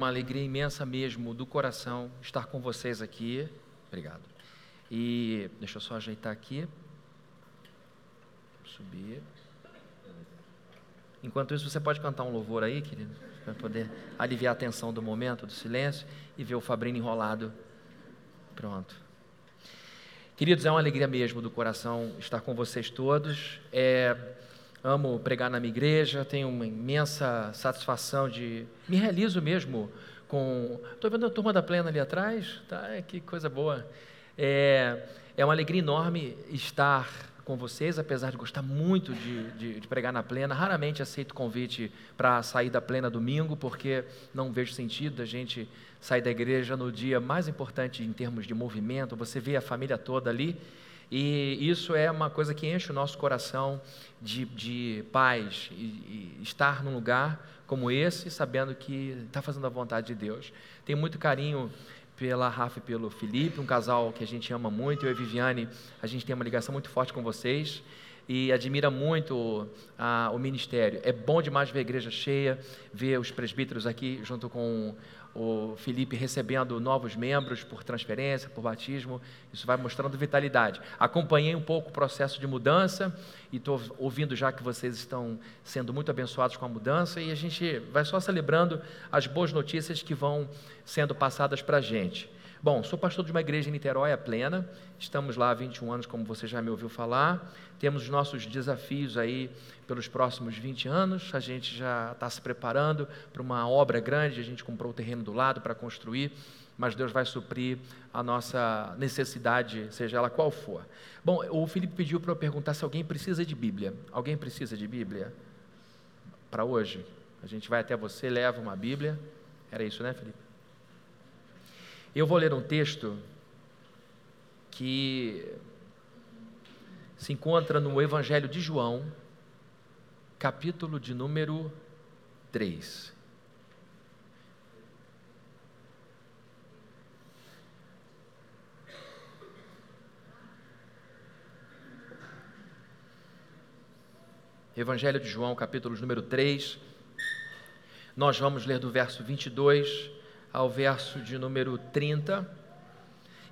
uma alegria imensa mesmo do coração estar com vocês aqui. Obrigado. E deixa eu só ajeitar aqui. Subir. Enquanto isso, você pode cantar um louvor aí, querido, para poder aliviar a tensão do momento, do silêncio, e ver o Fabrino enrolado. Pronto. Queridos, é uma alegria mesmo do coração estar com vocês todos. É, amo pregar na minha igreja, tenho uma imensa satisfação de. Me realizo mesmo com. Estou vendo a turma da plena ali atrás, tá? Que coisa boa. É, é uma alegria enorme estar com vocês, apesar de gostar muito de, de, de pregar na plena. Raramente aceito convite para sair da plena domingo, porque não vejo sentido da gente sair da igreja no dia mais importante em termos de movimento. Você vê a família toda ali. E isso é uma coisa que enche o nosso coração de, de paz, e, e estar num lugar como esse, sabendo que está fazendo a vontade de Deus. Tenho muito carinho pela Rafa e pelo Felipe, um casal que a gente ama muito. Eu e Viviane, a gente tem uma ligação muito forte com vocês e admira muito o ministério. É bom demais ver a igreja cheia, ver os presbíteros aqui junto com o Felipe recebendo novos membros por transferência, por batismo, isso vai mostrando vitalidade. Acompanhei um pouco o processo de mudança e estou ouvindo já que vocês estão sendo muito abençoados com a mudança e a gente vai só celebrando as boas notícias que vão sendo passadas para a gente. Bom, sou pastor de uma igreja em Niterói, a Plena. Estamos lá há 21 anos, como você já me ouviu falar. Temos os nossos desafios aí pelos próximos 20 anos. A gente já está se preparando para uma obra grande. A gente comprou o terreno do lado para construir, mas Deus vai suprir a nossa necessidade, seja ela qual for. Bom, o Felipe pediu para eu perguntar se alguém precisa de Bíblia. Alguém precisa de Bíblia? Para hoje? A gente vai até você, leva uma Bíblia. Era isso, né, Felipe? Eu vou ler um texto que se encontra no Evangelho de João, capítulo de número 3. Evangelho de João, capítulo número 3. Nós vamos ler do verso 22 ao verso de número 30.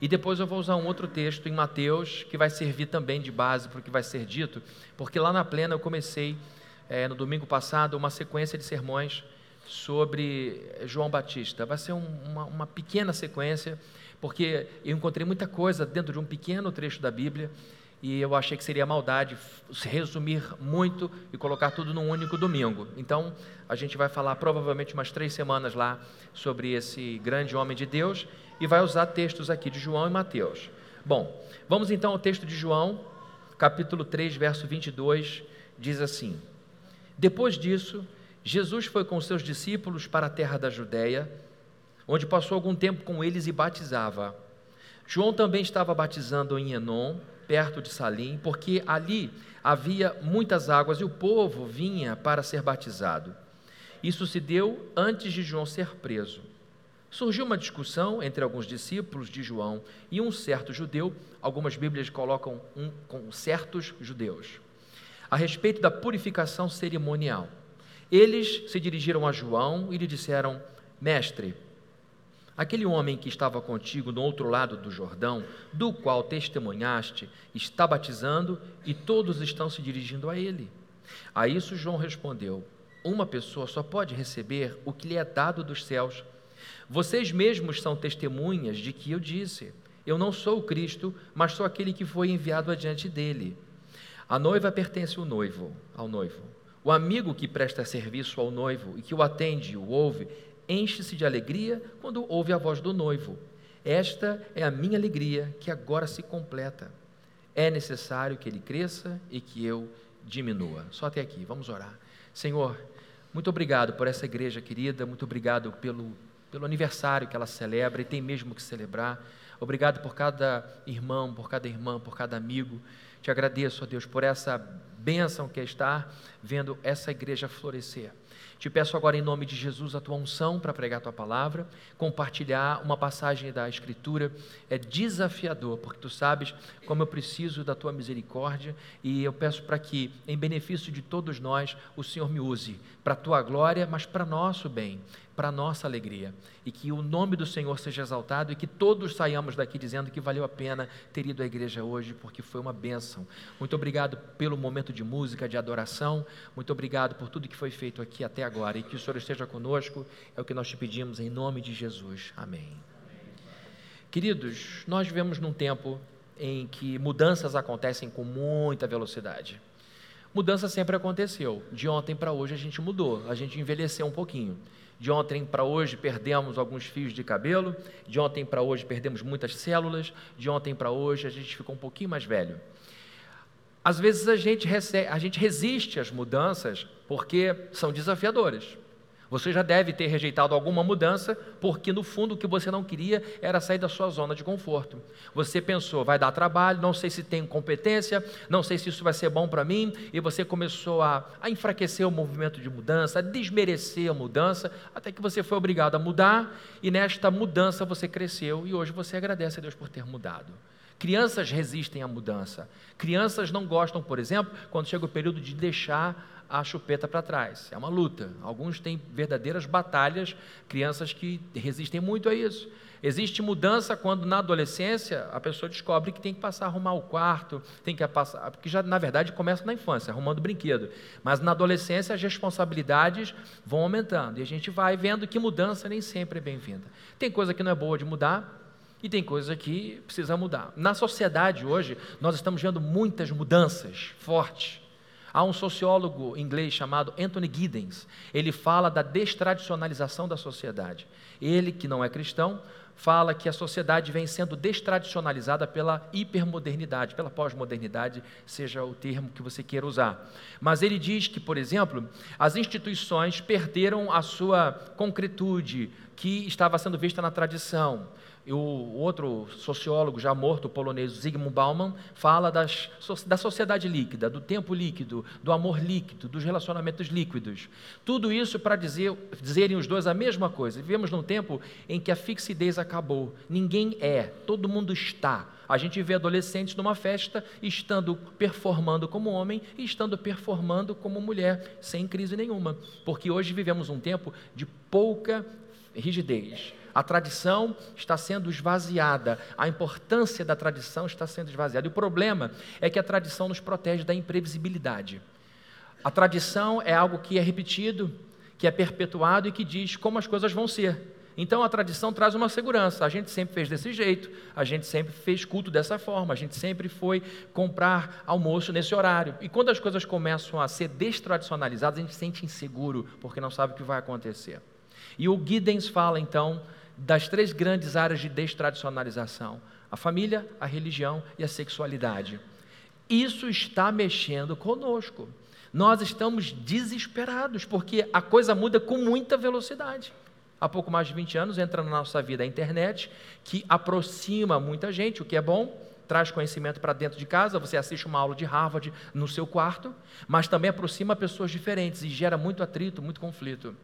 E depois eu vou usar um outro texto em Mateus, que vai servir também de base para o que vai ser dito, porque lá na plena eu comecei, é, no domingo passado, uma sequência de sermões sobre João Batista. Vai ser um, uma, uma pequena sequência, porque eu encontrei muita coisa dentro de um pequeno trecho da Bíblia e eu achei que seria maldade resumir muito e colocar tudo num único domingo. Então, a gente vai falar provavelmente umas três semanas lá sobre esse grande homem de Deus e vai usar textos aqui de João e Mateus. Bom, vamos então ao texto de João, capítulo 3, verso 22, diz assim: Depois disso, Jesus foi com seus discípulos para a terra da Judéia, onde passou algum tempo com eles e batizava. João também estava batizando em Enon, perto de Salim, porque ali havia muitas águas e o povo vinha para ser batizado. Isso se deu antes de João ser preso. Surgiu uma discussão entre alguns discípulos de João e um certo judeu, algumas Bíblias colocam um, com certos judeus, a respeito da purificação cerimonial. Eles se dirigiram a João e lhe disseram: Mestre, Aquele homem que estava contigo no outro lado do Jordão, do qual testemunhaste, está batizando e todos estão se dirigindo a ele. A isso João respondeu: Uma pessoa só pode receber o que lhe é dado dos céus. Vocês mesmos são testemunhas de que eu disse: Eu não sou o Cristo, mas sou aquele que foi enviado adiante dele. A noiva pertence ao noivo, ao noivo. O amigo que presta serviço ao noivo e que o atende e o ouve enche-se de alegria quando ouve a voz do noivo. Esta é a minha alegria que agora se completa. É necessário que ele cresça e que eu diminua. Só até aqui, vamos orar. Senhor, muito obrigado por essa igreja querida, muito obrigado pelo, pelo aniversário que ela celebra e tem mesmo que celebrar. Obrigado por cada irmão, por cada irmã, por cada amigo. Te agradeço, ó Deus, por essa bênção que é estar vendo essa igreja florescer. Te peço agora, em nome de Jesus, a tua unção para pregar a tua palavra, compartilhar uma passagem da Escritura. É desafiador, porque tu sabes como eu preciso da tua misericórdia e eu peço para que, em benefício de todos nós, o Senhor me use para a tua glória, mas para nosso bem. Para nossa alegria. E que o nome do Senhor seja exaltado e que todos saiamos daqui dizendo que valeu a pena ter ido à igreja hoje, porque foi uma bênção. Muito obrigado pelo momento de música, de adoração. Muito obrigado por tudo que foi feito aqui até agora. E que o Senhor esteja conosco. É o que nós te pedimos em nome de Jesus. Amém. Queridos, nós vivemos num tempo em que mudanças acontecem com muita velocidade. Mudança sempre aconteceu. De ontem para hoje a gente mudou, a gente envelheceu um pouquinho. De ontem para hoje perdemos alguns fios de cabelo, de ontem para hoje perdemos muitas células, de ontem para hoje a gente ficou um pouquinho mais velho. Às vezes a gente, recebe, a gente resiste às mudanças porque são desafiadoras. Você já deve ter rejeitado alguma mudança, porque no fundo o que você não queria era sair da sua zona de conforto. Você pensou, vai dar trabalho, não sei se tenho competência, não sei se isso vai ser bom para mim, e você começou a, a enfraquecer o movimento de mudança, a desmerecer a mudança, até que você foi obrigado a mudar, e nesta mudança você cresceu, e hoje você agradece a Deus por ter mudado. Crianças resistem à mudança. Crianças não gostam, por exemplo, quando chega o período de deixar a chupeta para trás. É uma luta. Alguns têm verdadeiras batalhas, crianças que resistem muito a isso. Existe mudança quando na adolescência a pessoa descobre que tem que passar a arrumar o quarto, tem que passar, porque já na verdade começa na infância, arrumando brinquedo. Mas na adolescência as responsabilidades vão aumentando e a gente vai vendo que mudança nem sempre é bem-vinda. Tem coisa que não é boa de mudar, e tem coisa que precisa mudar. Na sociedade hoje, nós estamos vendo muitas mudanças fortes. Há um sociólogo inglês chamado Anthony Giddens. Ele fala da destradicionalização da sociedade. Ele, que não é cristão, fala que a sociedade vem sendo destradicionalizada pela hipermodernidade, pela pós-modernidade, seja o termo que você queira usar. Mas ele diz que, por exemplo, as instituições perderam a sua concretude que estava sendo vista na tradição. E o outro sociólogo já morto, o polonês Zygmunt Bauman, fala das, da sociedade líquida, do tempo líquido, do amor líquido, dos relacionamentos líquidos. Tudo isso para dizer, dizerem os dois a mesma coisa. Vivemos num tempo em que a fixidez acabou. Ninguém é, todo mundo está. A gente vê adolescentes numa festa estando performando como homem e estando performando como mulher, sem crise nenhuma. Porque hoje vivemos um tempo de pouca rigidez a tradição está sendo esvaziada, a importância da tradição está sendo esvaziada. E o problema é que a tradição nos protege da imprevisibilidade. A tradição é algo que é repetido, que é perpetuado e que diz como as coisas vão ser. Então a tradição traz uma segurança. A gente sempre fez desse jeito, a gente sempre fez culto dessa forma, a gente sempre foi comprar almoço nesse horário. E quando as coisas começam a ser destradicionalizadas, a gente se sente inseguro, porque não sabe o que vai acontecer. E o Giddens fala então das três grandes áreas de destradicionalização: a família, a religião e a sexualidade. Isso está mexendo conosco. Nós estamos desesperados porque a coisa muda com muita velocidade. Há pouco mais de 20 anos entra na nossa vida a internet, que aproxima muita gente, o que é bom, traz conhecimento para dentro de casa, você assiste uma aula de Harvard no seu quarto, mas também aproxima pessoas diferentes e gera muito atrito, muito conflito.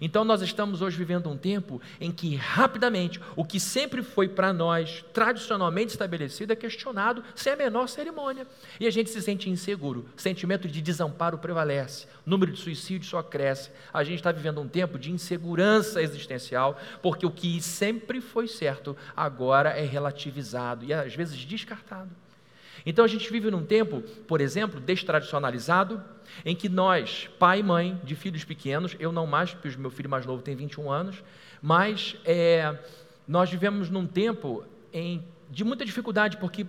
Então nós estamos hoje vivendo um tempo em que rapidamente o que sempre foi para nós tradicionalmente estabelecido é questionado sem a menor cerimônia. E a gente se sente inseguro, sentimento de desamparo prevalece, o número de suicídios só cresce. A gente está vivendo um tempo de insegurança existencial, porque o que sempre foi certo agora é relativizado e às vezes descartado. Então a gente vive num tempo, por exemplo, destradicionalizado, em que nós, pai e mãe de filhos pequenos, eu não mais, porque o meu filho mais novo tem 21 anos, mas é, nós vivemos num tempo em, de muita dificuldade, porque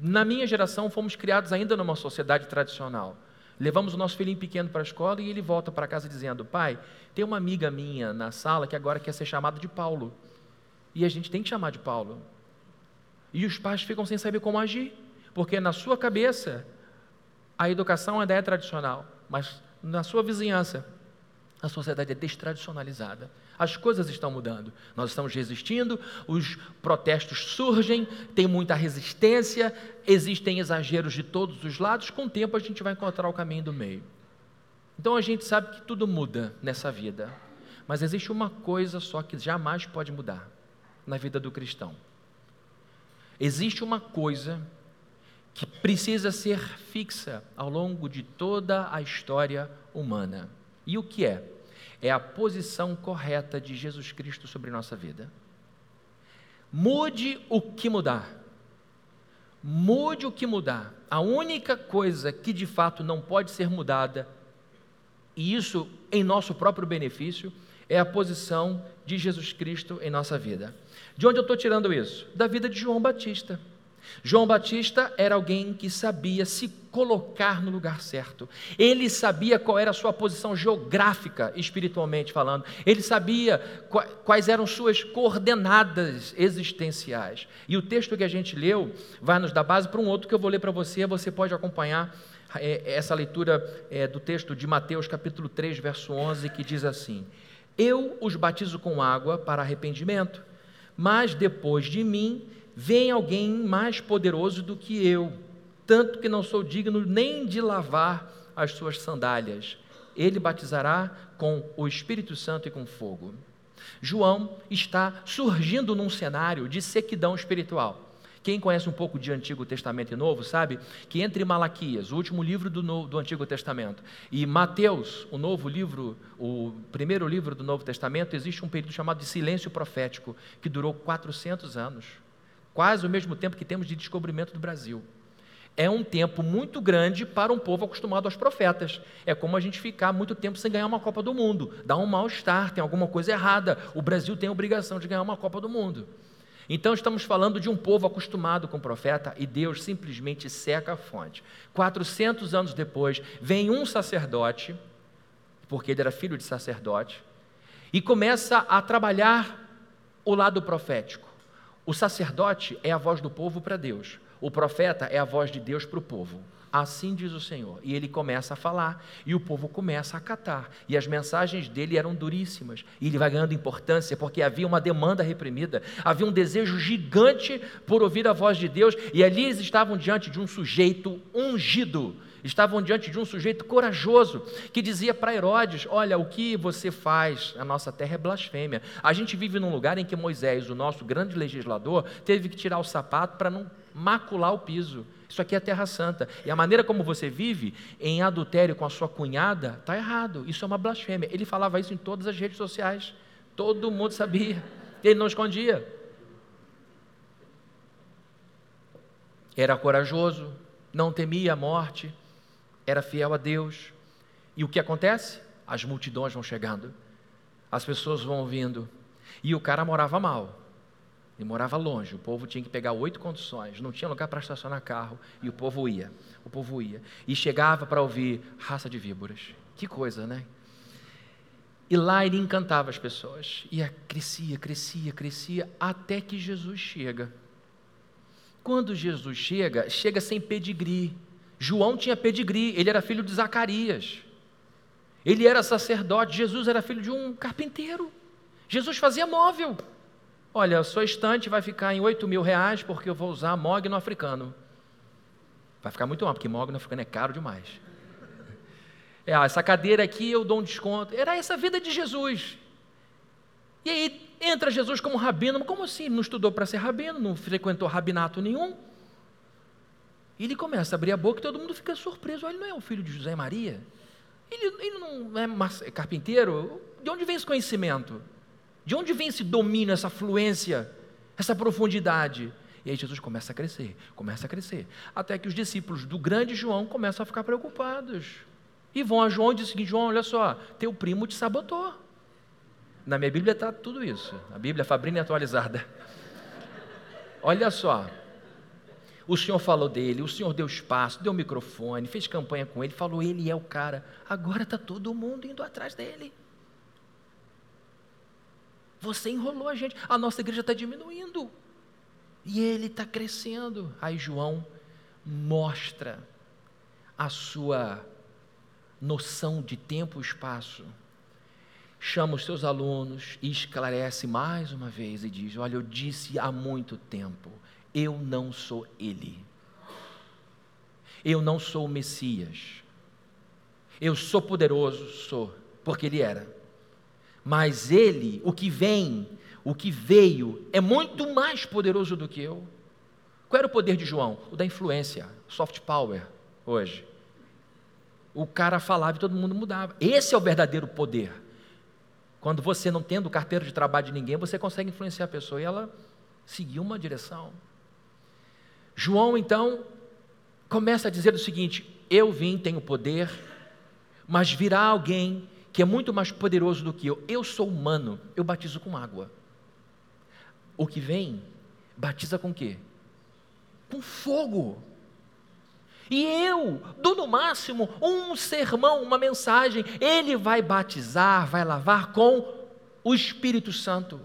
na minha geração fomos criados ainda numa sociedade tradicional. Levamos o nosso filhinho pequeno para a escola e ele volta para casa dizendo: Pai, tem uma amiga minha na sala que agora quer ser chamada de Paulo. E a gente tem que chamar de Paulo. E os pais ficam sem saber como agir. Porque na sua cabeça, a educação ainda é tradicional, mas na sua vizinhança, a sociedade é destradicionalizada. As coisas estão mudando. Nós estamos resistindo, os protestos surgem, tem muita resistência, existem exageros de todos os lados. Com o tempo, a gente vai encontrar o caminho do meio. Então, a gente sabe que tudo muda nessa vida. Mas existe uma coisa só que jamais pode mudar na vida do cristão. Existe uma coisa que precisa ser fixa ao longo de toda a história humana. E o que é? é a posição correta de Jesus Cristo sobre nossa vida. Mude o que mudar. Mude o que mudar. A única coisa que de fato não pode ser mudada, e isso em nosso próprio benefício, é a posição de Jesus Cristo em nossa vida. De onde eu estou tirando isso? Da vida de João Batista. João Batista era alguém que sabia se colocar no lugar certo. Ele sabia qual era a sua posição geográfica, espiritualmente falando. Ele sabia quais eram suas coordenadas existenciais. E o texto que a gente leu vai nos dar base para um outro que eu vou ler para você. Você pode acompanhar é, essa leitura é, do texto de Mateus, capítulo 3, verso 11, que diz assim: Eu os batizo com água para arrependimento, mas depois de mim vem alguém mais poderoso do que eu, tanto que não sou digno nem de lavar as suas sandálias. Ele batizará com o Espírito Santo e com fogo. João está surgindo num cenário de sequidão espiritual. Quem conhece um pouco de Antigo Testamento e Novo sabe que entre Malaquias, o último livro do, do Antigo Testamento, e Mateus, o novo livro, o primeiro livro do Novo Testamento, existe um período chamado de silêncio profético, que durou 400 anos quase o mesmo tempo que temos de descobrimento do Brasil. É um tempo muito grande para um povo acostumado aos profetas. É como a gente ficar muito tempo sem ganhar uma Copa do Mundo. Dá um mal-estar, tem alguma coisa errada. O Brasil tem a obrigação de ganhar uma Copa do Mundo. Então estamos falando de um povo acostumado com o profeta e Deus simplesmente seca a fonte. 400 anos depois, vem um sacerdote, porque ele era filho de sacerdote, e começa a trabalhar o lado profético. O sacerdote é a voz do povo para Deus, o profeta é a voz de Deus para o povo. Assim diz o Senhor. E ele começa a falar, e o povo começa a acatar. E as mensagens dele eram duríssimas. E ele vai ganhando importância, porque havia uma demanda reprimida, havia um desejo gigante por ouvir a voz de Deus, e ali eles estavam diante de um sujeito ungido estavam diante de um sujeito corajoso que dizia para Herodes: Olha, o que você faz na nossa terra é blasfêmia. A gente vive num lugar em que Moisés, o nosso grande legislador, teve que tirar o sapato para não macular o piso. Isso aqui é Terra Santa. E a maneira como você vive em adultério com a sua cunhada está errado. Isso é uma blasfêmia. Ele falava isso em todas as redes sociais. Todo mundo sabia. Ele não escondia. Era corajoso, não temia a morte, era fiel a Deus. E o que acontece? As multidões vão chegando, as pessoas vão vindo. E o cara morava mal, ele morava longe. O povo tinha que pegar oito condições, não tinha lugar para estacionar carro. E o povo ia, o povo ia. E chegava para ouvir raça de víboras. Que coisa, né? E lá ele encantava as pessoas. E crescia, crescia, crescia, até que Jesus chega. Quando Jesus chega, chega sem pedigree João tinha pedigree, ele era filho de Zacarias. Ele era sacerdote, Jesus era filho de um carpinteiro. Jesus fazia móvel. Olha, a sua estante vai ficar em 8 mil reais porque eu vou usar mogno africano. Vai ficar muito mal, porque mogno africano é caro demais. É, essa cadeira aqui eu dou um desconto. Era essa a vida de Jesus. E aí entra Jesus como rabino. Como assim? Não estudou para ser rabino, não frequentou rabinato nenhum. E ele começa a abrir a boca e todo mundo fica surpreso. Ele não é o filho de José e Maria? Ele, ele não é carpinteiro? De onde vem esse conhecimento? De onde vem esse domínio, essa fluência, essa profundidade? E aí Jesus começa a crescer, começa a crescer, até que os discípulos do grande João começam a ficar preocupados. E vão a João e dizem seguinte: João, olha só, teu primo te sabotou. Na minha Bíblia está tudo isso, a Bíblia Fabrini atualizada. Olha só, o Senhor falou dele, o Senhor deu espaço, deu microfone, fez campanha com ele, falou: ele é o cara. Agora está todo mundo indo atrás dele. Você enrolou a gente, a nossa igreja está diminuindo e ele está crescendo. Aí João mostra a sua noção de tempo e espaço. Chama os seus alunos e esclarece mais uma vez e diz: Olha, eu disse há muito tempo eu não sou Ele. Eu não sou o Messias. Eu sou poderoso, sou, porque Ele era. Mas Ele, o que vem, o que veio, é muito mais poderoso do que eu. Qual era o poder de João? O da influência, soft power, hoje. O cara falava e todo mundo mudava. Esse é o verdadeiro poder. Quando você não tendo carteira de trabalho de ninguém, você consegue influenciar a pessoa e ela seguiu uma direção. João então começa a dizer o seguinte: Eu vim, tenho poder, mas virá alguém que é muito mais poderoso do que eu. Eu sou humano, eu batizo com água. O que vem, batiza com quê? Com fogo. E eu dou no máximo um sermão, uma mensagem. Ele vai batizar, vai lavar com o Espírito Santo.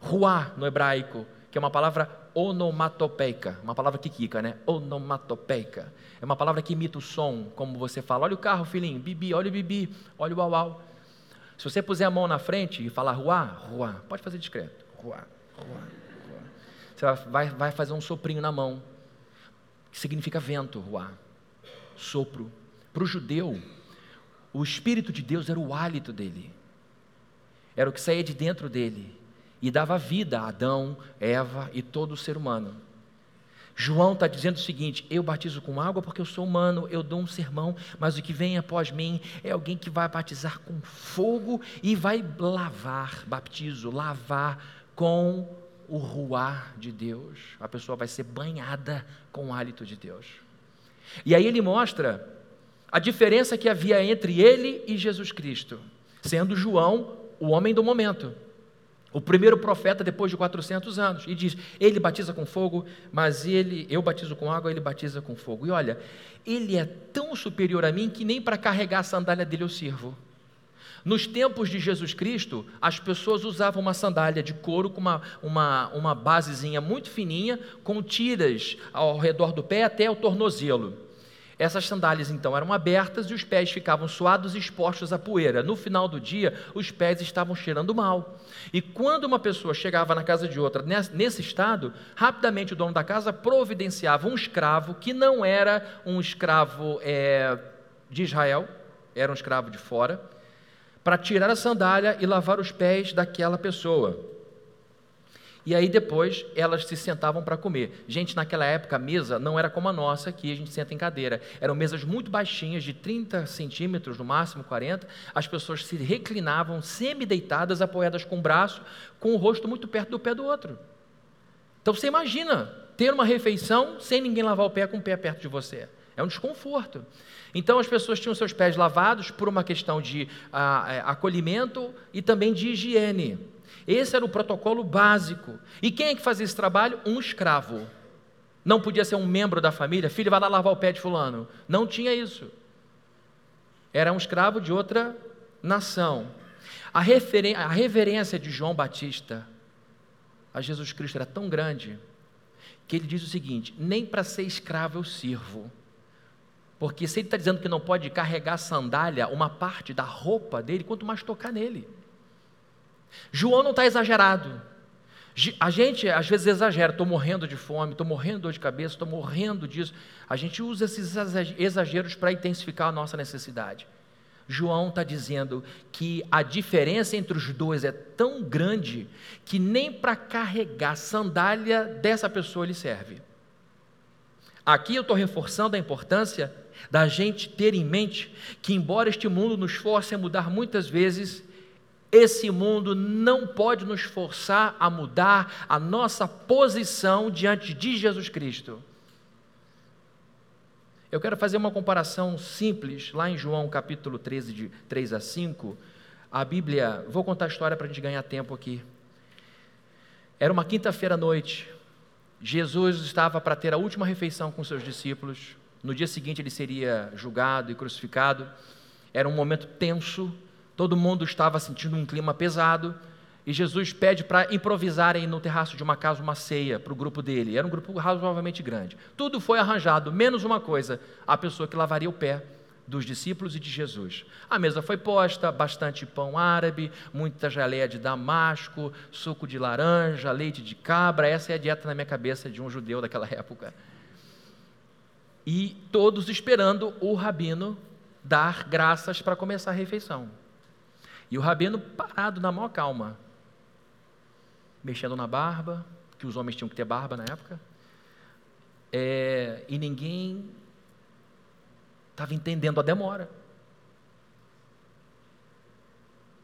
Ruá no hebraico, que é uma palavra onomatopeica, uma palavra quica, né? Onomatopeica. É uma palavra que imita o som, como você fala. Olha o carro, filhinho, bibi, olha o bibi, olha o uau, Se você puser a mão na frente e falar ruá, ruá, pode fazer discreto. Ruá, ruá, ruá. Você vai, vai fazer um soprinho na mão que significa vento, ruá, sopro. Para o judeu, o Espírito de Deus era o hálito dele, era o que saía de dentro dele e dava vida a Adão, Eva e todo o ser humano. João está dizendo o seguinte: eu batizo com água porque eu sou humano, eu dou um sermão, mas o que vem após mim é alguém que vai batizar com fogo e vai lavar, baptizo, lavar com o ruar de Deus, a pessoa vai ser banhada com o hálito de Deus. E aí ele mostra a diferença que havia entre ele e Jesus Cristo, sendo João o homem do momento, o primeiro profeta depois de 400 anos, e diz: Ele batiza com fogo, mas ele, eu batizo com água, ele batiza com fogo. E olha, ele é tão superior a mim que nem para carregar a sandália dele eu sirvo. Nos tempos de Jesus Cristo, as pessoas usavam uma sandália de couro com uma, uma, uma basezinha muito fininha, com tiras ao redor do pé até o tornozelo. Essas sandálias então eram abertas e os pés ficavam suados e expostos à poeira. No final do dia, os pés estavam cheirando mal. E quando uma pessoa chegava na casa de outra nesse estado, rapidamente o dono da casa providenciava um escravo que não era um escravo é, de Israel, era um escravo de fora para tirar a sandália e lavar os pés daquela pessoa. E aí depois elas se sentavam para comer. Gente, naquela época a mesa não era como a nossa, que a gente senta em cadeira. Eram mesas muito baixinhas, de 30 centímetros, no máximo 40. As pessoas se reclinavam, semi-deitadas, apoiadas com o braço, com o rosto muito perto do pé do outro. Então você imagina ter uma refeição sem ninguém lavar o pé com o pé perto de você. É um desconforto. Então as pessoas tinham seus pés lavados por uma questão de ah, é, acolhimento e também de higiene. Esse era o protocolo básico. E quem é que fazia esse trabalho? Um escravo. Não podia ser um membro da família, filho, vai lá lavar o pé de fulano. Não tinha isso. Era um escravo de outra nação. A, a reverência de João Batista a Jesus Cristo era tão grande que ele diz o seguinte: nem para ser escravo eu sirvo porque se ele está dizendo que não pode carregar sandália, uma parte da roupa dele, quanto mais tocar nele. João não está exagerado. A gente às vezes exagera, estou morrendo de fome, estou morrendo de dor de cabeça, estou morrendo disso. A gente usa esses exageros para intensificar a nossa necessidade. João está dizendo que a diferença entre os dois é tão grande que nem para carregar sandália dessa pessoa ele serve. Aqui eu estou reforçando a importância da gente ter em mente que, embora este mundo nos force a mudar muitas vezes, esse mundo não pode nos forçar a mudar a nossa posição diante de Jesus Cristo. Eu quero fazer uma comparação simples, lá em João capítulo 13, de 3 a 5. A Bíblia, vou contar a história para a gente ganhar tempo aqui. Era uma quinta-feira à noite. Jesus estava para ter a última refeição com seus discípulos. No dia seguinte ele seria julgado e crucificado. Era um momento tenso, todo mundo estava sentindo um clima pesado. E Jesus pede para improvisarem no terraço de uma casa uma ceia para o grupo dele. Era um grupo razoavelmente grande. Tudo foi arranjado, menos uma coisa: a pessoa que lavaria o pé dos discípulos e de Jesus. A mesa foi posta, bastante pão árabe, muita geleia de damasco, suco de laranja, leite de cabra. Essa é a dieta na minha cabeça de um judeu daquela época e todos esperando o rabino dar graças para começar a refeição. E o rabino parado na maior calma, mexendo na barba, que os homens tinham que ter barba na época, é, e ninguém estava entendendo a demora.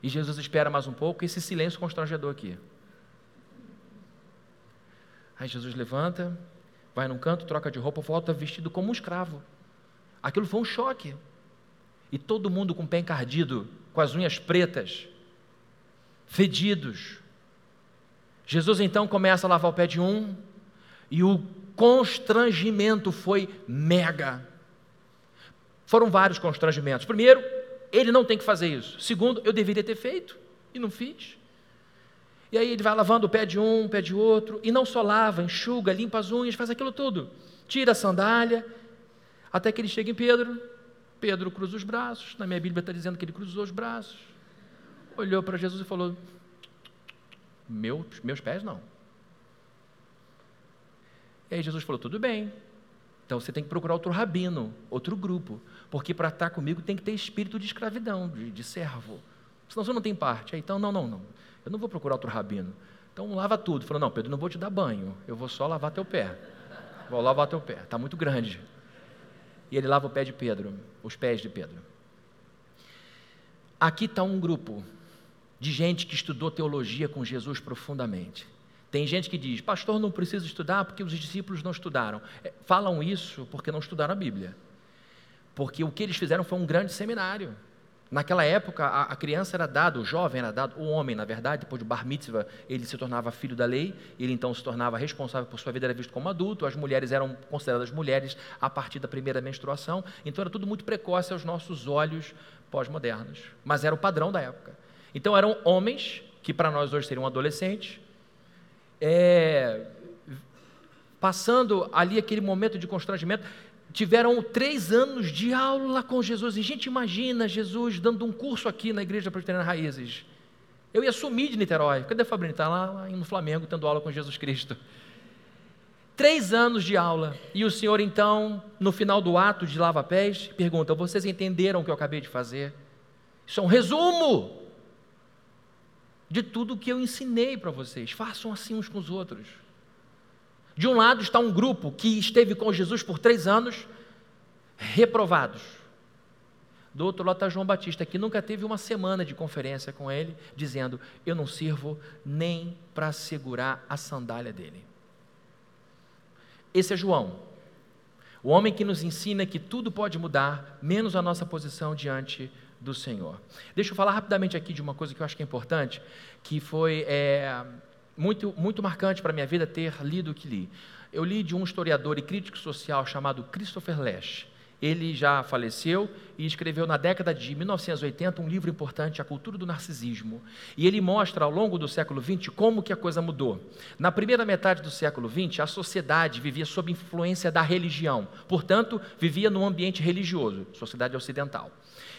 E Jesus espera mais um pouco, esse silêncio constrangedor aqui. Aí Jesus levanta, vai num canto, troca de roupa, volta vestido como um escravo. Aquilo foi um choque. E todo mundo com o pé encardido, com as unhas pretas, fedidos. Jesus então começa a lavar o pé de um, e o constrangimento foi mega. Foram vários constrangimentos. Primeiro, ele não tem que fazer isso. Segundo, eu deveria ter feito e não fiz. E aí ele vai lavando o pé de um, o pé de outro, e não só lava, enxuga, limpa as unhas, faz aquilo tudo. Tira a sandália, até que ele chega em Pedro. Pedro cruza os braços, na minha Bíblia está dizendo que ele cruzou os braços. Olhou para Jesus e falou: meus, meus pés não. E aí Jesus falou: tudo bem, então você tem que procurar outro rabino, outro grupo, porque para estar comigo tem que ter espírito de escravidão, de, de servo. Senão você não tem parte. Aí, então, não, não, não. Eu não vou procurar outro rabino. Então lava tudo. Falou, não, Pedro, não vou te dar banho, eu vou só lavar teu pé. Vou lavar teu pé, está muito grande. E ele lava o pé de Pedro, os pés de Pedro. Aqui está um grupo de gente que estudou teologia com Jesus profundamente. Tem gente que diz, pastor, não precisa estudar porque os discípulos não estudaram. É, falam isso porque não estudaram a Bíblia. Porque o que eles fizeram foi um grande seminário. Naquela época, a, a, criança era dada, o jovem era dado, o homem, na verdade, depois de bar mitzvah, ele se tornava filho da lei, ele então se tornava responsável por sua vida, era visto como adulto, as mulheres eram consideradas mulheres a partir da primeira menstruação, então era tudo muito precoce aos nossos olhos pós-modernos, mas era o padrão da época. Então eram homens, que para nós hoje seriam adolescentes, é, passando ali aquele momento de constrangimento, tiveram três anos de aula com Jesus. E gente, imagina Jesus dando um curso aqui na Igreja Presbiteriana Raízes. Eu ia sumir de Niterói. Cadê a Fabrício? Está lá, lá no Flamengo, tendo aula com Jesus Cristo. Três anos de aula. E o Senhor, então, no final do ato de lava-pés, pergunta: Vocês entenderam o que eu acabei de fazer? Isso é um resumo de tudo que eu ensinei para vocês. Façam assim uns com os outros. De um lado está um grupo que esteve com Jesus por três anos, reprovados. Do outro lado está João Batista, que nunca teve uma semana de conferência com ele, dizendo: Eu não sirvo nem para segurar a sandália dele. Esse é João, o homem que nos ensina que tudo pode mudar, menos a nossa posição diante do Senhor. Deixa eu falar rapidamente aqui de uma coisa que eu acho que é importante, que foi é, muito, muito marcante para a minha vida ter lido o que li. Eu li de um historiador e crítico social chamado Christopher Lash. Ele já faleceu e escreveu na década de 1980 um livro importante, A Cultura do Narcisismo. E ele mostra ao longo do século XX como que a coisa mudou. Na primeira metade do século XX, a sociedade vivia sob influência da religião, portanto, vivia num ambiente religioso, sociedade ocidental.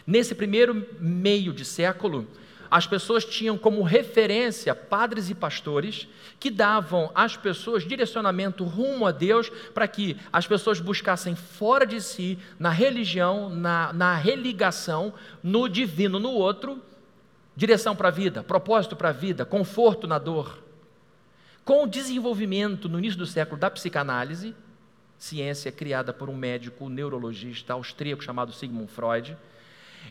Nesse primeiro meio de século, as pessoas tinham como referência padres e pastores que davam às pessoas direcionamento rumo a Deus para que as pessoas buscassem fora de si, na religião, na, na religação, no divino, no outro, direção para a vida, propósito para a vida, conforto na dor. Com o desenvolvimento no início do século da psicanálise, ciência criada por um médico neurologista austríaco chamado Sigmund Freud,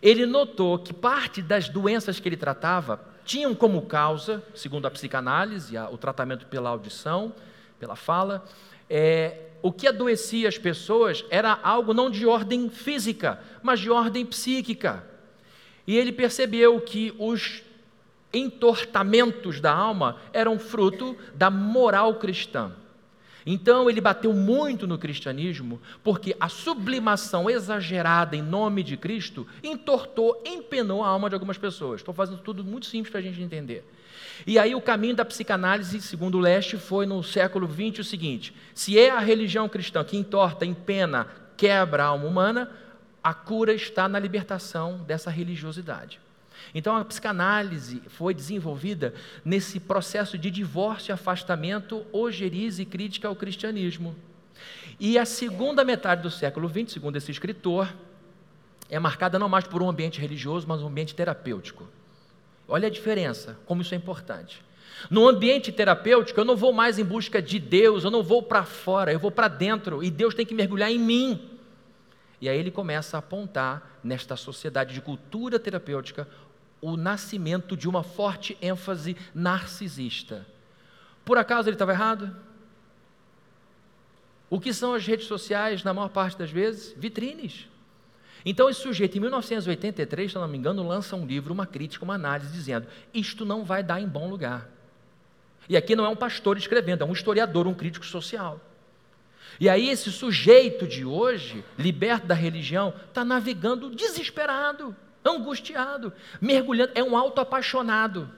ele notou que parte das doenças que ele tratava tinham como causa, segundo a psicanálise, o tratamento pela audição, pela fala, é, o que adoecia as pessoas era algo não de ordem física, mas de ordem psíquica. E ele percebeu que os entortamentos da alma eram fruto da moral cristã. Então ele bateu muito no cristianismo, porque a sublimação exagerada em nome de Cristo entortou, empenou a alma de algumas pessoas. Estou fazendo tudo muito simples para a gente entender. E aí o caminho da psicanálise, segundo o Leste, foi no século XX o seguinte: se é a religião cristã que entorta, empena, quebra a alma humana, a cura está na libertação dessa religiosidade. Então a psicanálise foi desenvolvida nesse processo de divórcio, afastamento, ojeriza e crítica ao cristianismo. E a segunda metade do século XX, segundo esse escritor, é marcada não mais por um ambiente religioso, mas um ambiente terapêutico. Olha a diferença, como isso é importante. No ambiente terapêutico, eu não vou mais em busca de Deus, eu não vou para fora, eu vou para dentro, e Deus tem que mergulhar em mim. E aí ele começa a apontar nesta sociedade de cultura terapêutica o nascimento de uma forte ênfase narcisista. Por acaso ele estava errado? O que são as redes sociais, na maior parte das vezes? Vitrines. Então, esse sujeito, em 1983, se não me engano, lança um livro, uma crítica, uma análise, dizendo: isto não vai dar em bom lugar. E aqui não é um pastor escrevendo, é um historiador, um crítico social. E aí, esse sujeito de hoje, liberto da religião, está navegando desesperado, angustiado, mergulhando, é um auto-apaixonado.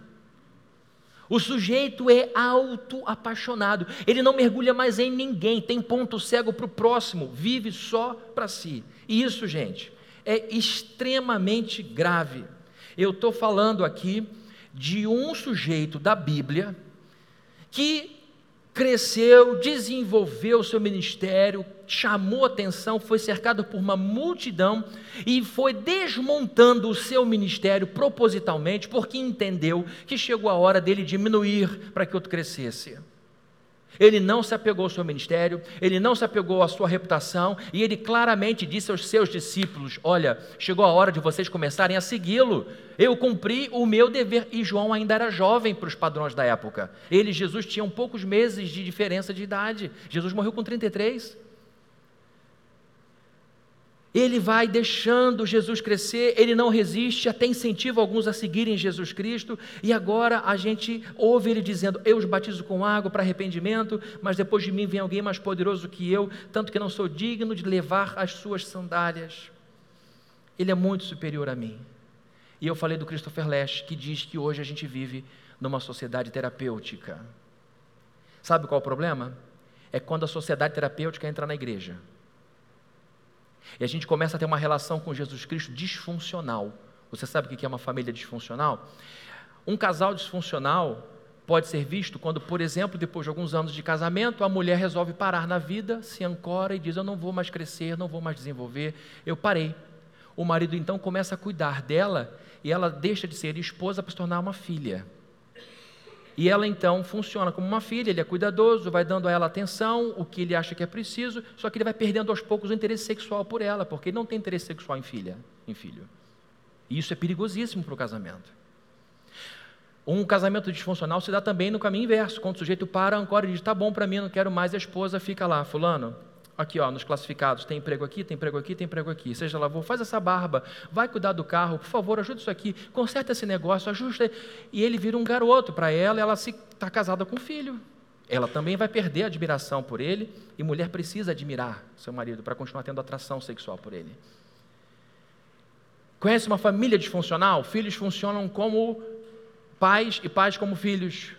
O sujeito é auto-apaixonado, ele não mergulha mais em ninguém, tem ponto cego para o próximo, vive só para si. E isso, gente, é extremamente grave. Eu estou falando aqui de um sujeito da Bíblia que cresceu, desenvolveu o seu ministério, chamou atenção, foi cercado por uma multidão e foi desmontando o seu ministério propositalmente, porque entendeu que chegou a hora dele diminuir para que outro crescesse. Ele não se apegou ao seu ministério, ele não se apegou à sua reputação, e ele claramente disse aos seus discípulos: Olha, chegou a hora de vocês começarem a segui-lo. Eu cumpri o meu dever. E João ainda era jovem para os padrões da época. Ele e Jesus tinham poucos meses de diferença de idade. Jesus morreu com 33 ele vai deixando Jesus crescer, ele não resiste, até incentiva alguns a seguirem Jesus Cristo, e agora a gente ouve ele dizendo: Eu os batizo com água para arrependimento, mas depois de mim vem alguém mais poderoso que eu, tanto que não sou digno de levar as suas sandálias. Ele é muito superior a mim. E eu falei do Christopher Lash, que diz que hoje a gente vive numa sociedade terapêutica. Sabe qual é o problema? É quando a sociedade terapêutica entra na igreja. E a gente começa a ter uma relação com Jesus Cristo disfuncional. Você sabe o que é uma família disfuncional? Um casal disfuncional pode ser visto quando, por exemplo, depois de alguns anos de casamento, a mulher resolve parar na vida, se ancora e diz: Eu não vou mais crescer, não vou mais desenvolver, eu parei. O marido então começa a cuidar dela e ela deixa de ser esposa para se tornar uma filha. E ela então funciona como uma filha, ele é cuidadoso, vai dando a ela atenção, o que ele acha que é preciso, só que ele vai perdendo aos poucos o interesse sexual por ela, porque ele não tem interesse sexual em filha, em filho. E isso é perigosíssimo para o casamento. Um casamento disfuncional se dá também no caminho inverso, quando o sujeito para, ancora e diz: "Tá bom para mim, não quero mais", e a esposa fica lá, fulano, Aqui, ó, nos classificados, tem emprego aqui, tem emprego aqui, tem emprego aqui. Seja lavou, faz essa barba, vai cuidar do carro, por favor, ajuda isso aqui, conserta esse negócio, ajusta. E ele vira um garoto para ela, ela se está casada com um filho. Ela também vai perder a admiração por ele, e mulher precisa admirar seu marido para continuar tendo atração sexual por ele. Conhece uma família disfuncional? Filhos funcionam como pais e pais como filhos.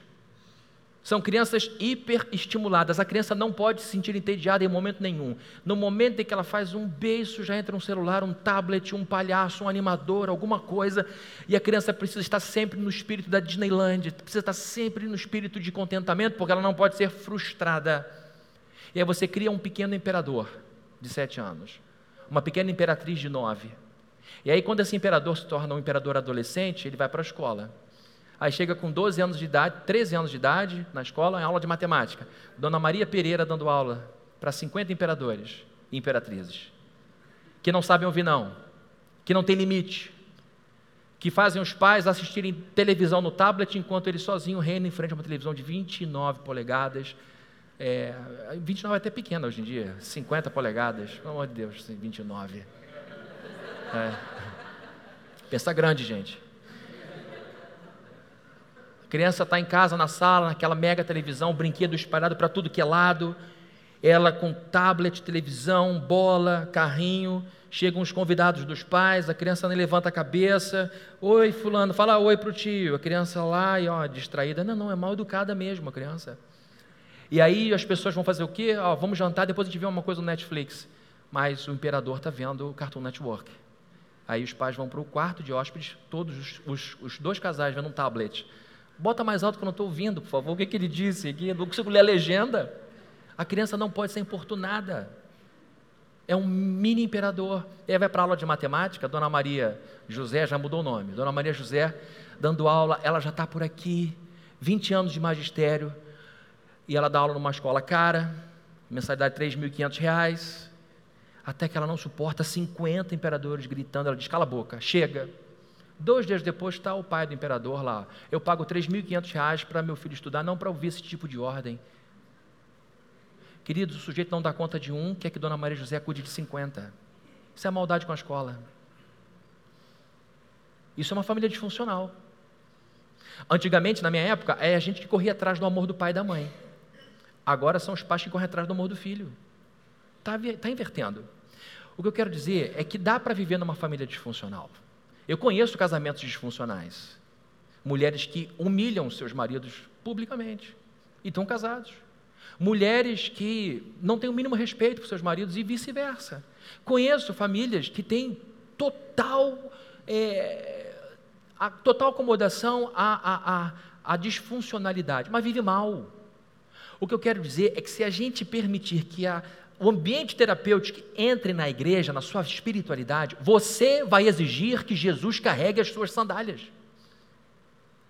São crianças hiperestimuladas. A criança não pode se sentir entediada em momento nenhum. No momento em que ela faz um beijo, já entra um celular, um tablet, um palhaço, um animador, alguma coisa. E a criança precisa estar sempre no espírito da Disneyland, precisa estar sempre no espírito de contentamento, porque ela não pode ser frustrada. E aí você cria um pequeno imperador de sete anos, uma pequena imperatriz de nove. E aí, quando esse imperador se torna um imperador adolescente, ele vai para a escola. Aí chega com 12 anos de idade, 13 anos de idade, na escola, em aula de matemática. Dona Maria Pereira dando aula para 50 imperadores e imperatrizes. Que não sabem ouvir, não. Que não tem limite. Que fazem os pais assistirem televisão no tablet enquanto ele sozinho reina em frente a uma televisão de 29 polegadas. É, 29 é até pequena hoje em dia, 50 polegadas. Pelo amor de Deus, 29. É. Pensa grande, gente. Criança está em casa, na sala, naquela mega televisão, brinquedo espalhado para tudo que é lado. Ela com tablet, televisão, bola, carrinho. Chegam os convidados dos pais, a criança nem levanta a cabeça. Oi, fulano, fala oi para o tio. A criança lá, e, ó, distraída. Não, não, é mal educada mesmo a criança. E aí as pessoas vão fazer o quê? Ó, vamos jantar, depois a gente vê uma coisa no Netflix. Mas o imperador está vendo o Cartoon Network. Aí os pais vão para o quarto de hóspedes, todos os, os, os dois casais vendo um tablet. Bota mais alto que eu não estou ouvindo, por favor. O que, que ele disse aqui? Não consigo ler a legenda. A criança não pode ser importunada. É um mini imperador. Ele vai para aula de matemática, Dona Maria José já mudou o nome. Dona Maria José dando aula, ela já está por aqui, 20 anos de magistério, e ela dá aula numa escola cara, mensalidade de 3.500 reais, até que ela não suporta 50 imperadores gritando, ela diz, cala a boca, chega, Dois dias depois está o pai do imperador lá. Eu pago 3.500 reais para meu filho estudar, não para ouvir esse tipo de ordem. Queridos, o sujeito não dá conta de um, quer que Dona Maria José cuide de 50. Isso é maldade com a escola. Isso é uma família disfuncional. Antigamente, na minha época, é a gente que corria atrás do amor do pai e da mãe. Agora são os pais que correm atrás do amor do filho. Está tá invertendo. O que eu quero dizer é que dá para viver numa família disfuncional. Eu conheço casamentos disfuncionais. Mulheres que humilham seus maridos publicamente e estão casados mulheres que não têm o mínimo respeito por seus maridos e vice-versa. Conheço famílias que têm total, é, a, total acomodação à, à, à disfuncionalidade, mas vive mal. O que eu quero dizer é que se a gente permitir que a, o ambiente terapêutico entre na igreja, na sua espiritualidade, você vai exigir que Jesus carregue as suas sandálias.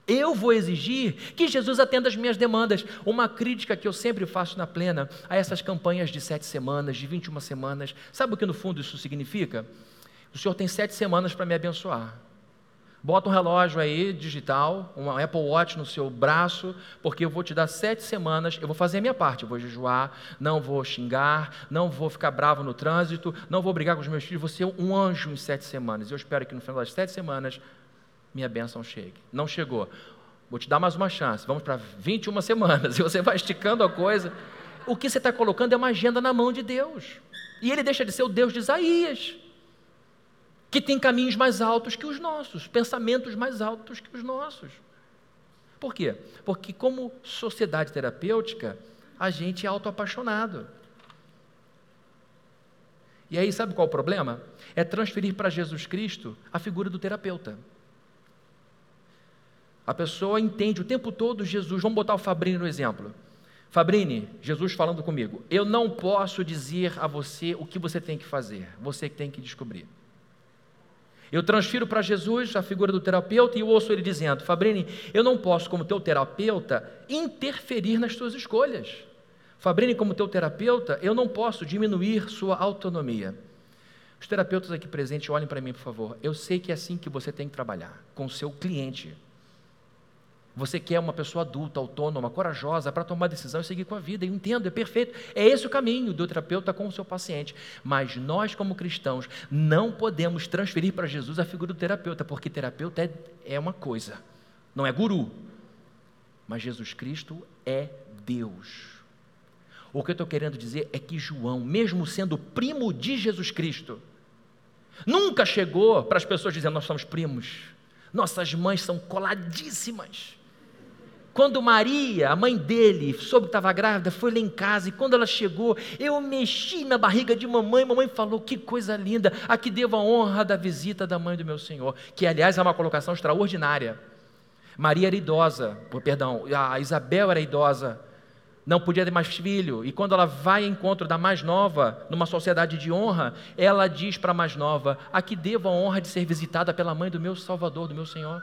Eu vou exigir que Jesus atenda as minhas demandas. Uma crítica que eu sempre faço na plena a essas campanhas de sete semanas, de 21 semanas. Sabe o que no fundo isso significa? O Senhor tem sete semanas para me abençoar. Bota um relógio aí digital, um Apple Watch no seu braço, porque eu vou te dar sete semanas. Eu vou fazer a minha parte. Eu vou jejuar, não vou xingar, não vou ficar bravo no trânsito, não vou brigar com os meus filhos. Vou ser um anjo em sete semanas. Eu espero que no final das sete semanas minha bênção chegue. Não chegou. Vou te dar mais uma chance. Vamos para 21 semanas. E você vai esticando a coisa. O que você está colocando é uma agenda na mão de Deus. E ele deixa de ser o Deus de Isaías, que tem caminhos mais altos que os nossos, pensamentos mais altos que os nossos. Por quê? Porque, como sociedade terapêutica, a gente é autoapaixonado. E aí, sabe qual é o problema? É transferir para Jesus Cristo a figura do terapeuta. A pessoa entende o tempo todo Jesus. Vamos botar o Fabrini no exemplo. Fabrini, Jesus falando comigo, eu não posso dizer a você o que você tem que fazer, você que tem que descobrir. Eu transfiro para Jesus a figura do terapeuta e eu ouço ele dizendo: Fabrini, eu não posso, como teu terapeuta, interferir nas tuas escolhas. Fabrini, como teu terapeuta, eu não posso diminuir sua autonomia. Os terapeutas aqui presentes, olhem para mim, por favor. Eu sei que é assim que você tem que trabalhar com o seu cliente. Você quer uma pessoa adulta, autônoma, corajosa para tomar decisão e seguir com a vida. Eu entendo, é perfeito. É esse o caminho do terapeuta com o seu paciente. Mas nós, como cristãos, não podemos transferir para Jesus a figura do terapeuta, porque terapeuta é, é uma coisa, não é guru. Mas Jesus Cristo é Deus. O que eu estou querendo dizer é que João, mesmo sendo primo de Jesus Cristo, nunca chegou para as pessoas dizendo: Nós somos primos, nossas mães são coladíssimas. Quando Maria, a mãe dele, soube que estava grávida, foi lá em casa e quando ela chegou, eu mexi na barriga de mamãe. Mamãe falou: Que coisa linda, a que devo a honra da visita da mãe do meu Senhor. Que, aliás, é uma colocação extraordinária. Maria era idosa, perdão, a Isabel era idosa, não podia ter mais filho. E quando ela vai ao encontro da mais nova, numa sociedade de honra, ela diz para a mais nova: A que devo a honra de ser visitada pela mãe do meu Salvador, do meu Senhor.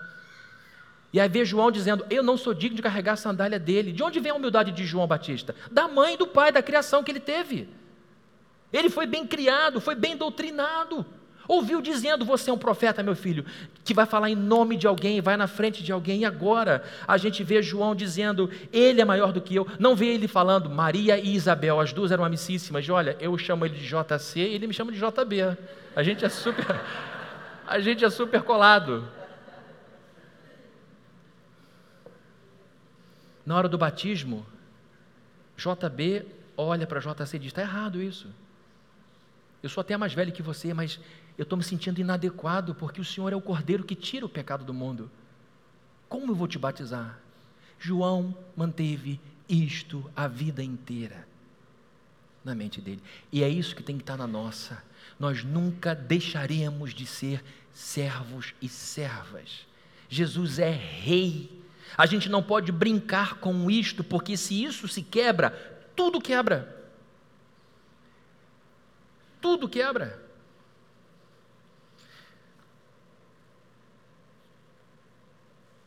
E aí vê João dizendo: Eu não sou digno de carregar a sandália dele. De onde vem a humildade de João Batista? Da mãe e do pai, da criação que ele teve. Ele foi bem criado, foi bem doutrinado. Ouviu dizendo: Você é um profeta, meu filho, que vai falar em nome de alguém, vai na frente de alguém. E agora a gente vê João dizendo: Ele é maior do que eu. Não vê ele falando Maria e Isabel, as duas eram amicíssimas. Olha, eu chamo ele de JC e ele me chama de JB. A gente é super, a gente é super colado. Na hora do batismo, JB olha para JC e diz: está errado isso. Eu sou até mais velho que você, mas eu estou me sentindo inadequado porque o Senhor é o cordeiro que tira o pecado do mundo. Como eu vou te batizar? João manteve isto a vida inteira na mente dele. E é isso que tem que estar na nossa. Nós nunca deixaremos de ser servos e servas. Jesus é rei a gente não pode brincar com isto, porque se isso se quebra, tudo quebra. Tudo quebra.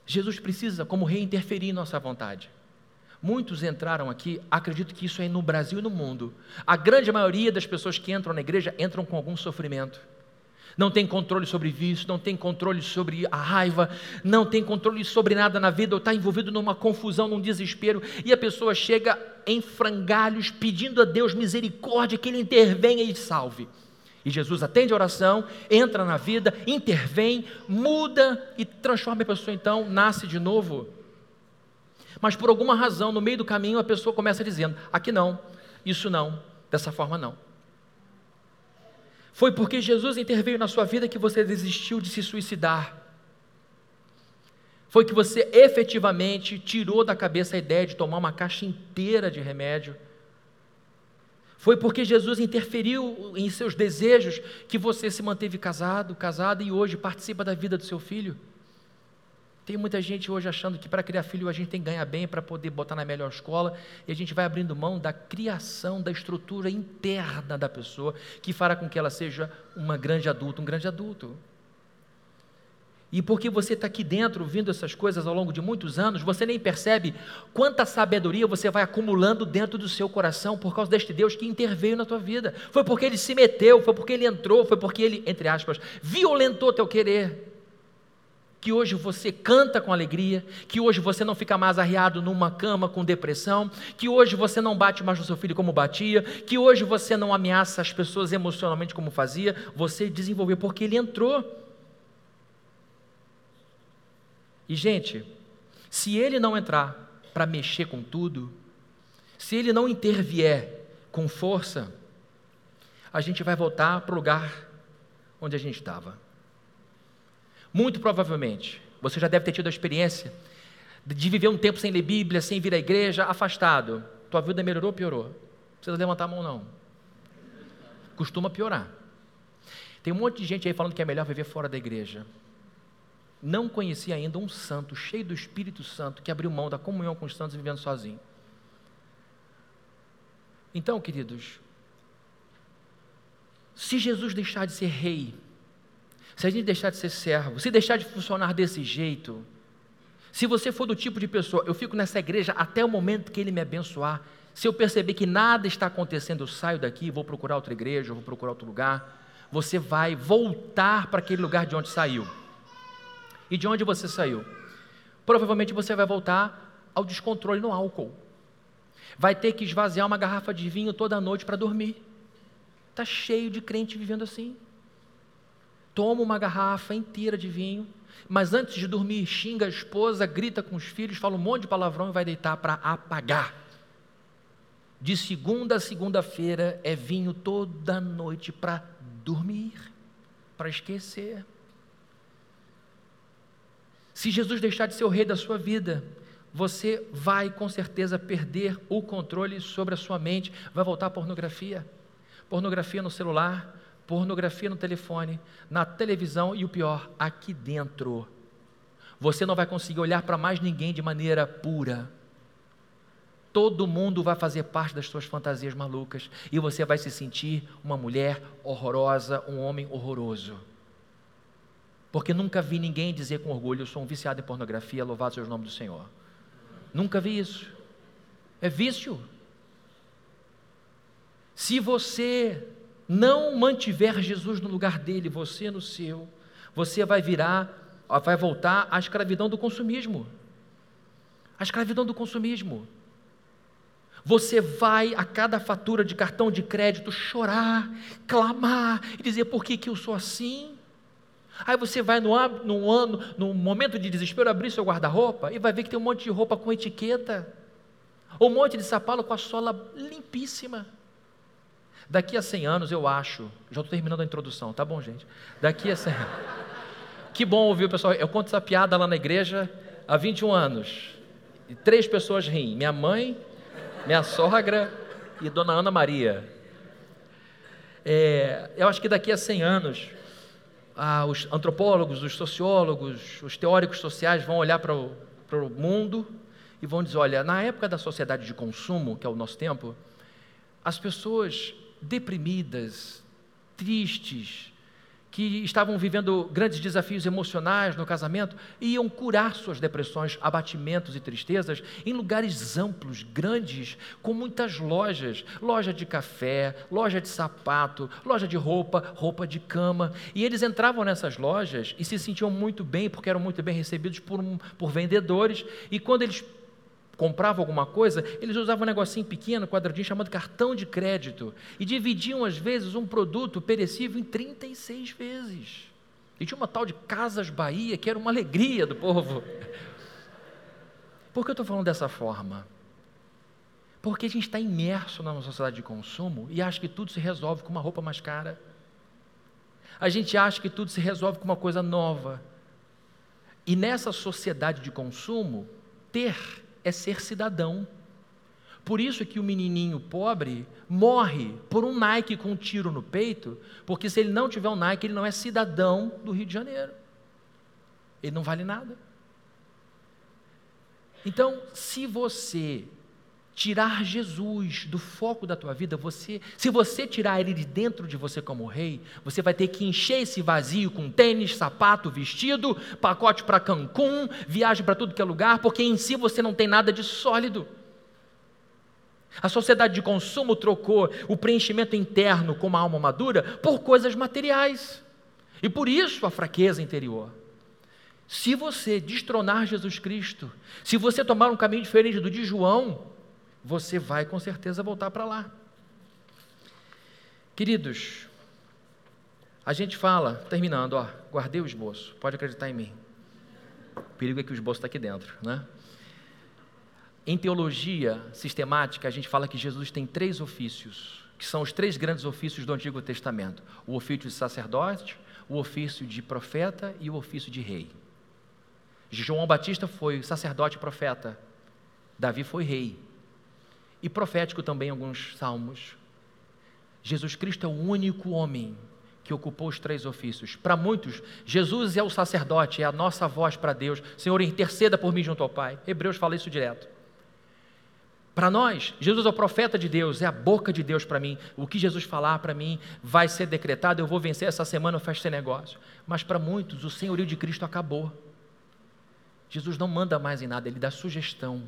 Jesus precisa, como rei, interferir em nossa vontade. Muitos entraram aqui, acredito que isso é no Brasil e no mundo. A grande maioria das pessoas que entram na igreja entram com algum sofrimento. Não tem controle sobre vício, não tem controle sobre a raiva, não tem controle sobre nada na vida, ou está envolvido numa confusão, num desespero, e a pessoa chega em frangalhos pedindo a Deus misericórdia, que Ele intervenha e salve. E Jesus atende a oração, entra na vida, intervém, muda e transforma a pessoa, então nasce de novo. Mas por alguma razão, no meio do caminho, a pessoa começa dizendo: aqui não, isso não, dessa forma não. Foi porque Jesus interveio na sua vida que você desistiu de se suicidar. Foi que você efetivamente tirou da cabeça a ideia de tomar uma caixa inteira de remédio. Foi porque Jesus interferiu em seus desejos que você se manteve casado, casada e hoje participa da vida do seu filho. Tem muita gente hoje achando que para criar filho a gente tem que ganhar bem para poder botar na melhor escola, e a gente vai abrindo mão da criação, da estrutura interna da pessoa, que fará com que ela seja uma grande adulta, um grande adulto. E porque você está aqui dentro ouvindo essas coisas ao longo de muitos anos, você nem percebe quanta sabedoria você vai acumulando dentro do seu coração por causa deste Deus que interveio na tua vida. Foi porque ele se meteu, foi porque ele entrou, foi porque ele, entre aspas, violentou teu querer que hoje você canta com alegria, que hoje você não fica mais arriado numa cama com depressão, que hoje você não bate mais no seu filho como batia, que hoje você não ameaça as pessoas emocionalmente como fazia, você desenvolveu porque ele entrou. E gente, se ele não entrar para mexer com tudo, se ele não intervier com força, a gente vai voltar para o lugar onde a gente estava. Muito provavelmente, você já deve ter tido a experiência de viver um tempo sem ler Bíblia, sem vir à igreja, afastado. Tua vida melhorou ou piorou? Não precisa levantar a mão, não. Costuma piorar. Tem um monte de gente aí falando que é melhor viver fora da igreja. Não conheci ainda um santo cheio do Espírito Santo que abriu mão da comunhão com os santos vivendo sozinho. Então, queridos, se Jesus deixar de ser rei, se a gente deixar de ser servo, se deixar de funcionar desse jeito, se você for do tipo de pessoa, eu fico nessa igreja até o momento que ele me abençoar, se eu perceber que nada está acontecendo, eu saio daqui, vou procurar outra igreja, vou procurar outro lugar, você vai voltar para aquele lugar de onde saiu. E de onde você saiu? Provavelmente você vai voltar ao descontrole no álcool. Vai ter que esvaziar uma garrafa de vinho toda noite para dormir. Está cheio de crente vivendo assim toma uma garrafa inteira de vinho, mas antes de dormir xinga a esposa, grita com os filhos, fala um monte de palavrão e vai deitar para apagar. De segunda a segunda-feira é vinho toda noite para dormir, para esquecer. Se Jesus deixar de ser o rei da sua vida, você vai com certeza perder o controle sobre a sua mente, vai voltar à pornografia. Pornografia no celular, pornografia no telefone, na televisão e o pior, aqui dentro. Você não vai conseguir olhar para mais ninguém de maneira pura. Todo mundo vai fazer parte das suas fantasias malucas e você vai se sentir uma mulher horrorosa, um homem horroroso. Porque nunca vi ninguém dizer com orgulho: Eu sou um viciado em pornografia, louvado seja o nome do Senhor. Nunca vi isso. É vício. Se você não mantiver Jesus no lugar dele, você no seu, você vai virar, vai voltar à escravidão do consumismo. A escravidão do consumismo. Você vai a cada fatura de cartão de crédito chorar, clamar e dizer por que, que eu sou assim. Aí você vai no, no ano, no momento de desespero, abrir seu guarda-roupa e vai ver que tem um monte de roupa com etiqueta, um monte de sapato com a sola limpíssima. Daqui a 100 anos, eu acho, já estou terminando a introdução, tá bom, gente? Daqui a 100 anos. Que bom ouvir o pessoal. Eu conto essa piada lá na igreja há 21 anos. E três pessoas riem: minha mãe, minha sogra e dona Ana Maria. É, eu acho que daqui a 100 anos, ah, os antropólogos, os sociólogos, os teóricos sociais vão olhar para o, para o mundo e vão dizer: olha, na época da sociedade de consumo, que é o nosso tempo, as pessoas deprimidas, tristes, que estavam vivendo grandes desafios emocionais no casamento, iam curar suas depressões, abatimentos e tristezas em lugares amplos, grandes, com muitas lojas, loja de café, loja de sapato, loja de roupa, roupa de cama, e eles entravam nessas lojas e se sentiam muito bem, porque eram muito bem recebidos por, por vendedores, e quando eles compravam alguma coisa, eles usavam um negocinho pequeno, quadradinho, chamado cartão de crédito. E dividiam, às vezes, um produto perecível em 36 vezes. E tinha uma tal de Casas Bahia, que era uma alegria do povo. Por que eu estou falando dessa forma? Porque a gente está imerso numa sociedade de consumo e acha que tudo se resolve com uma roupa mais cara. A gente acha que tudo se resolve com uma coisa nova. E nessa sociedade de consumo, ter é ser cidadão. Por isso que o menininho pobre morre por um Nike com um tiro no peito, porque se ele não tiver um Nike, ele não é cidadão do Rio de Janeiro. Ele não vale nada. Então, se você tirar Jesus do foco da tua vida, você, se você tirar ele de dentro de você como rei, você vai ter que encher esse vazio com tênis, sapato, vestido, pacote para Cancún, viagem para tudo que é lugar, porque em si você não tem nada de sólido. A sociedade de consumo trocou o preenchimento interno com uma alma madura por coisas materiais. E por isso a fraqueza interior. Se você destronar Jesus Cristo, se você tomar um caminho diferente do de João, você vai com certeza voltar para lá. Queridos, a gente fala, terminando, ó, guardei o esboço, pode acreditar em mim. O perigo é que o esboço está aqui dentro, né? Em teologia sistemática, a gente fala que Jesus tem três ofícios, que são os três grandes ofícios do Antigo Testamento: o ofício de sacerdote, o ofício de profeta e o ofício de rei. João Batista foi sacerdote e profeta, Davi foi rei e profético também alguns salmos. Jesus Cristo é o único homem que ocupou os três ofícios. Para muitos, Jesus é o sacerdote, é a nossa voz para Deus. Senhor, interceda por mim junto ao Pai. Hebreus fala isso direto. Para nós, Jesus é o profeta de Deus, é a boca de Deus para mim. O que Jesus falar para mim vai ser decretado, eu vou vencer essa semana, eu fecho esse negócio. Mas para muitos, o senhorio de Cristo acabou. Jesus não manda mais em nada, ele dá sugestão.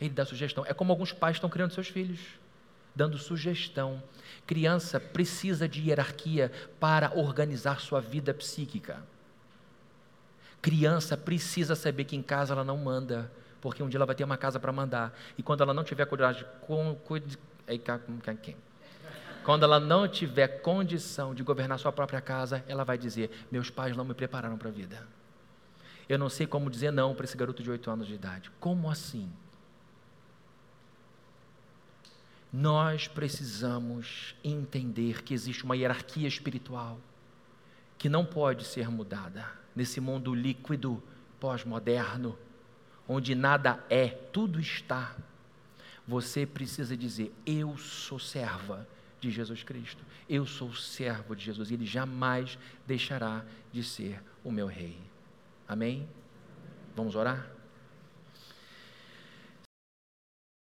Ele dá sugestão. É como alguns pais estão criando seus filhos, dando sugestão. Criança precisa de hierarquia para organizar sua vida psíquica. Criança precisa saber que em casa ela não manda, porque um dia ela vai ter uma casa para mandar. E quando ela não tiver coragem, com, quando ela não tiver condição de governar sua própria casa, ela vai dizer: Meus pais não me prepararam para a vida. Eu não sei como dizer não para esse garoto de 8 anos de idade. Como assim? Nós precisamos entender que existe uma hierarquia espiritual que não pode ser mudada nesse mundo líquido pós-moderno, onde nada é, tudo está. Você precisa dizer: Eu sou serva de Jesus Cristo, eu sou servo de Jesus, e Ele jamais deixará de ser o meu rei. Amém? Vamos orar?